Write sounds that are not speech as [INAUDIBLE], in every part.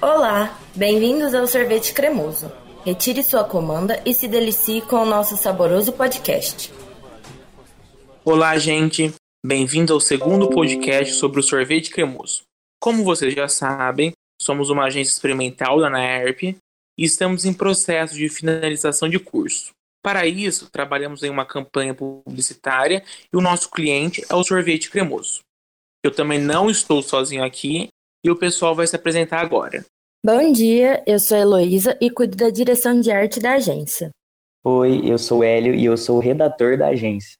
Olá, bem-vindos ao Sorvete Cremoso. Retire sua comanda e se delicie com o nosso saboroso podcast. Olá, gente. Bem-vindo ao segundo podcast sobre o sorvete cremoso. Como vocês já sabem, somos uma agência experimental da NAERP e estamos em processo de finalização de curso. Para isso, trabalhamos em uma campanha publicitária e o nosso cliente é o sorvete cremoso. Eu também não estou sozinho aqui e o pessoal vai se apresentar agora. Bom dia, eu sou Heloísa e cuido da direção de arte da agência. Oi, eu sou Hélio e eu sou o redator da agência.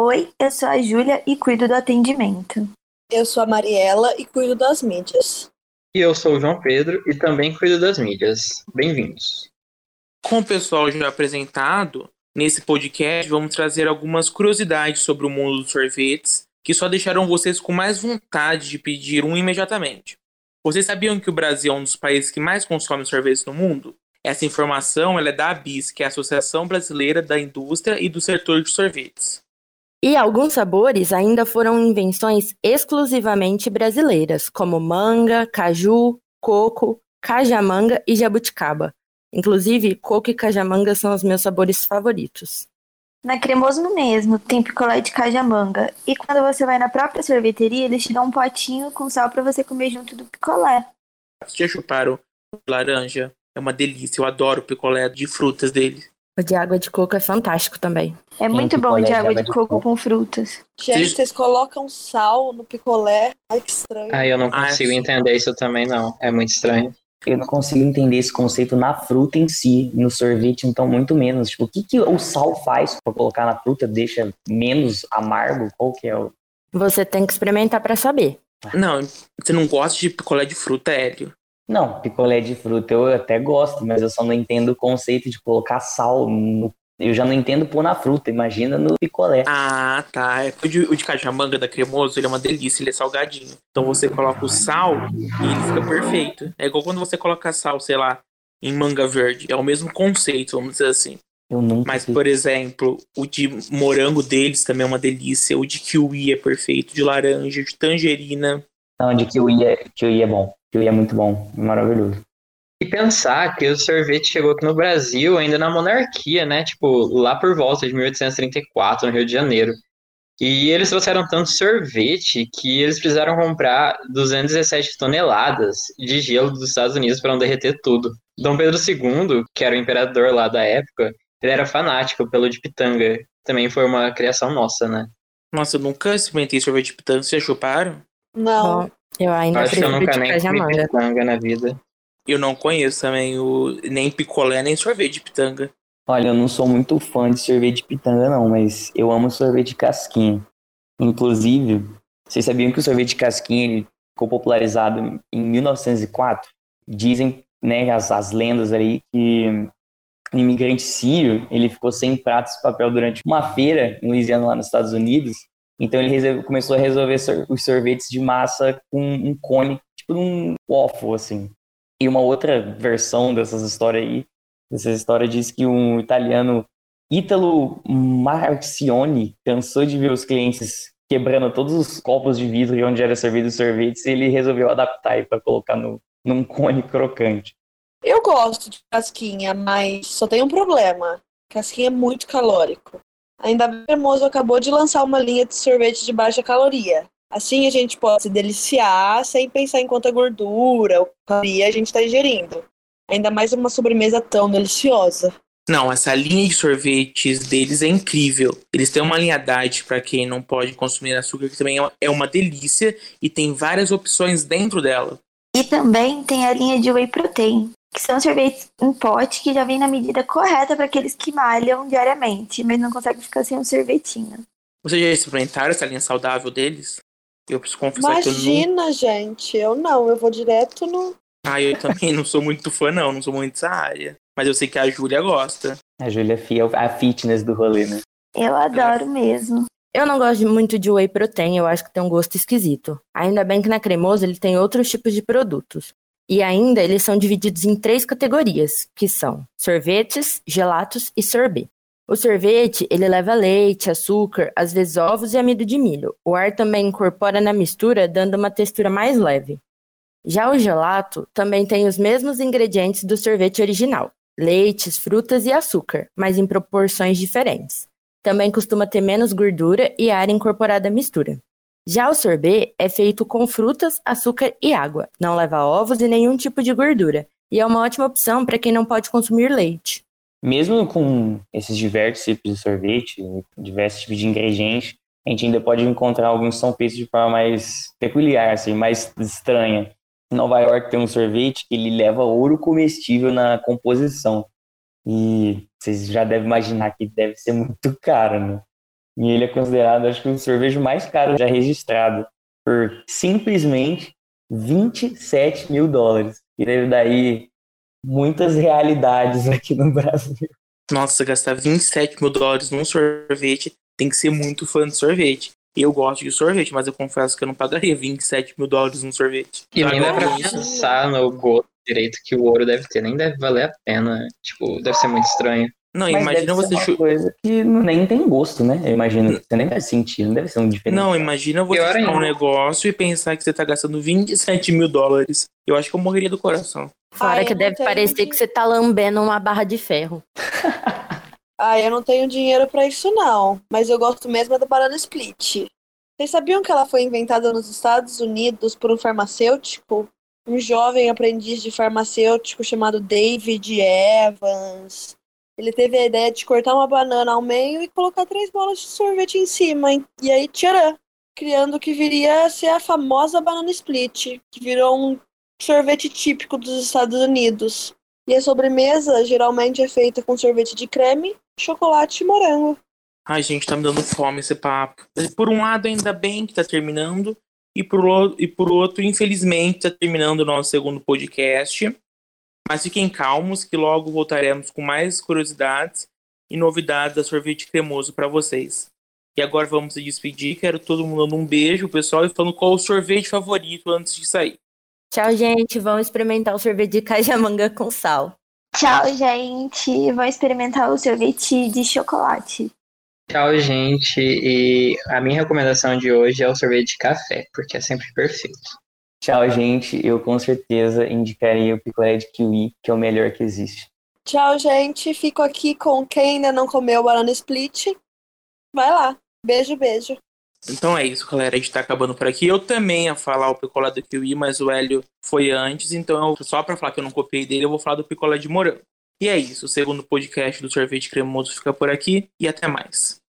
Oi, eu sou a Júlia e cuido do atendimento. Eu sou a Mariela e cuido das mídias. E eu sou o João Pedro e também cuido das mídias. Bem-vindos. Com o pessoal já apresentado, nesse podcast vamos trazer algumas curiosidades sobre o mundo dos sorvetes que só deixaram vocês com mais vontade de pedir um imediatamente. Vocês sabiam que o Brasil é um dos países que mais consome sorvetes no mundo? Essa informação é da ABIS, que é a Associação Brasileira da Indústria e do Setor de Sorvetes. E alguns sabores ainda foram invenções exclusivamente brasileiras, como manga, caju, coco, cajamanga e jabuticaba. Inclusive, coco e cajamanga são os meus sabores favoritos. Na Cremoso mesmo, tem picolé de cajamanga. E quando você vai na própria sorveteria, eles te dão um potinho com sal para você comer junto do picolé. Vocês já chuparam laranja? É uma delícia, eu adoro o picolé de frutas dele. O de água de coco é fantástico também. É muito bom de água de, de coco, coco com frutas. Gente, vocês colocam sal no picolé. Ai, que estranho. Ah, eu não consigo Ai, entender isso também, não. É muito estranho. Eu não consigo entender esse conceito na fruta em si, no sorvete, então muito menos. Tipo, o que, que o sal faz para colocar na fruta? Deixa menos amargo? Qual que é o. Você tem que experimentar para saber. Não, você não gosta de picolé de fruta, Hélio? Não, picolé de fruta eu até gosto, mas eu só não entendo o conceito de colocar sal no eu já não entendo pôr na fruta, imagina no picolé. Ah, tá. É o de, o de cajamanga da cremoso, ele é uma delícia, ele é salgadinho. Então você coloca o sal e ele fica perfeito. É igual quando você coloca sal, sei lá, em manga verde. É o mesmo conceito, vamos dizer assim. Eu nunca Mas, por exemplo, o de morango deles também é uma delícia. O de kiwi é perfeito, de laranja, de tangerina. Não, de kiwi é, kiwi é bom. Kiwi é muito bom, maravilhoso. E pensar que o sorvete chegou aqui no Brasil ainda na monarquia, né? Tipo, lá por volta de 1834, no Rio de Janeiro. E eles trouxeram tanto sorvete que eles precisaram comprar 217 toneladas de gelo dos Estados Unidos para não derreter tudo. Dom Pedro II, que era o imperador lá da época, ele era fanático pelo de pitanga. Também foi uma criação nossa, né? Nossa, eu nunca experimentei sorvete de pitanga. Vocês chuparam? Não. Eu ainda Acho que eu nunca nem comi pitanga na vida. Eu não conheço também o nem picolé nem sorvete de pitanga. Olha, eu não sou muito fã de sorvete de pitanga não, mas eu amo sorvete de casquinha. Inclusive, vocês sabiam que o sorvete de casquinha ele ficou popularizado em 1904? Dizem, né, as, as lendas aí que um imigrante sírio, ele ficou sem pratos de papel durante uma feira em Louisiana lá nos Estados Unidos. Então ele começou a resolver os sorvetes de massa com um cone, tipo um waffle assim. E uma outra versão dessas histórias aí, história diz que um italiano, Ítalo Marcioni, cansou de ver os clientes quebrando todos os copos de vidro onde era servido os sorvetes e ele resolveu adaptar para colocar no, num cone crocante. Eu gosto de casquinha, mas só tem um problema. Casquinha é muito calórico. Ainda bem que o Hermoso acabou de lançar uma linha de sorvete de baixa caloria. Assim a gente pode se deliciar sem pensar em quanta gordura ou caloria a gente está ingerindo. Ainda mais uma sobremesa tão deliciosa. Não, essa linha de sorvetes deles é incrível. Eles têm uma linha diet para quem não pode consumir açúcar, que também é uma delícia e tem várias opções dentro dela. E também tem a linha de whey protein, que são sorvetes em pote que já vem na medida correta para aqueles que malham diariamente, mas não conseguem ficar sem um sorvetinho. Vocês já experimentaram essa linha saudável deles? Eu preciso confessar Imagina, que eu não... gente, eu não, eu vou direto no. Ah, eu também não sou muito fã, não, não sou muito dessa área. Mas eu sei que a Júlia gosta. A Júlia é a fitness do rolê, né? Eu adoro mesmo. Eu não gosto muito de whey protein, eu acho que tem um gosto esquisito. Ainda bem que na Cremoso ele tem outros tipos de produtos. E ainda eles são divididos em três categorias, que são sorvetes, gelatos e sorbet. O sorvete, ele leva leite, açúcar, às vezes ovos e amido de milho. O ar também incorpora na mistura, dando uma textura mais leve. Já o gelato também tem os mesmos ingredientes do sorvete original: leites, frutas e açúcar, mas em proporções diferentes. Também costuma ter menos gordura e ar incorporada à mistura. Já o sorbet é feito com frutas, açúcar e água, não leva ovos e nenhum tipo de gordura, e é uma ótima opção para quem não pode consumir leite. Mesmo com esses diversos tipos de sorvete, diversos tipos de ingredientes, a gente ainda pode encontrar alguns são feitos de forma mais peculiar, assim, mais estranha. Em Nova York tem um sorvete que ele leva ouro comestível na composição. E vocês já devem imaginar que deve ser muito caro, né? E ele é considerado, acho que, o sorvete mais caro já registrado, por simplesmente 27 mil dólares. E deve daí muitas realidades aqui no Brasil. Nossa, gastar 27 mil dólares num sorvete tem que ser muito fã de sorvete. Eu gosto de sorvete, mas eu confesso que eu não pagaria 27 mil dólares num sorvete. E nem dá pra pensar no gosto direito que o ouro deve ter, nem deve valer a pena. Tipo, deve ser muito estranho. Não, Mas imagina deve você ser uma coisa que nem tem gosto, né? Eu imagino que você nem vai sentir, não deve ser um diferente. Não, imagina você chupar um negócio e pensar que você tá gastando 27 mil dólares. Eu acho que eu morreria do coração. Fora Ai, que deve parecer de- que você tá lambendo uma barra de ferro. [LAUGHS] Ah, eu não tenho dinheiro pra isso não, mas eu gosto mesmo é da banana split. Vocês sabiam que ela foi inventada nos Estados Unidos por um farmacêutico? Um jovem aprendiz de farmacêutico chamado David Evans. Ele teve a ideia de cortar uma banana ao meio e colocar três bolas de sorvete em cima. E aí, tcharam! Criando o que viria a ser a famosa banana split, que virou um sorvete típico dos Estados Unidos. E a sobremesa geralmente é feita com sorvete de creme, chocolate e morango. Ai, gente, tá me dando fome esse papo. Por um lado, ainda bem que tá terminando. E por, e por outro, infelizmente, tá terminando o nosso segundo podcast. Mas fiquem calmos que logo voltaremos com mais curiosidades e novidades da sorvete cremoso para vocês. E agora vamos se despedir. Quero todo mundo dando um beijo, pessoal, e falando qual o sorvete favorito antes de sair. Tchau, gente. Vamos experimentar o sorvete de cajamanga com sal. Tchau, gente. Vou experimentar o sorvete de chocolate. Tchau, gente. E a minha recomendação de hoje é o sorvete de café, porque é sempre perfeito. Tchau, gente. Eu com certeza indicaria o picolé de kiwi, que é o melhor que existe. Tchau, gente. Fico aqui com quem ainda não comeu banana split. Vai lá. Beijo, beijo. Então é isso, galera. A gente tá acabando por aqui. Eu também ia falar o picolé do kiwi, mas o Hélio foi antes. Então, eu- só pra falar que eu não copiei dele, eu vou falar do picolé de morango. E é isso. O segundo podcast do sorvete cremoso fica por aqui. E até mais.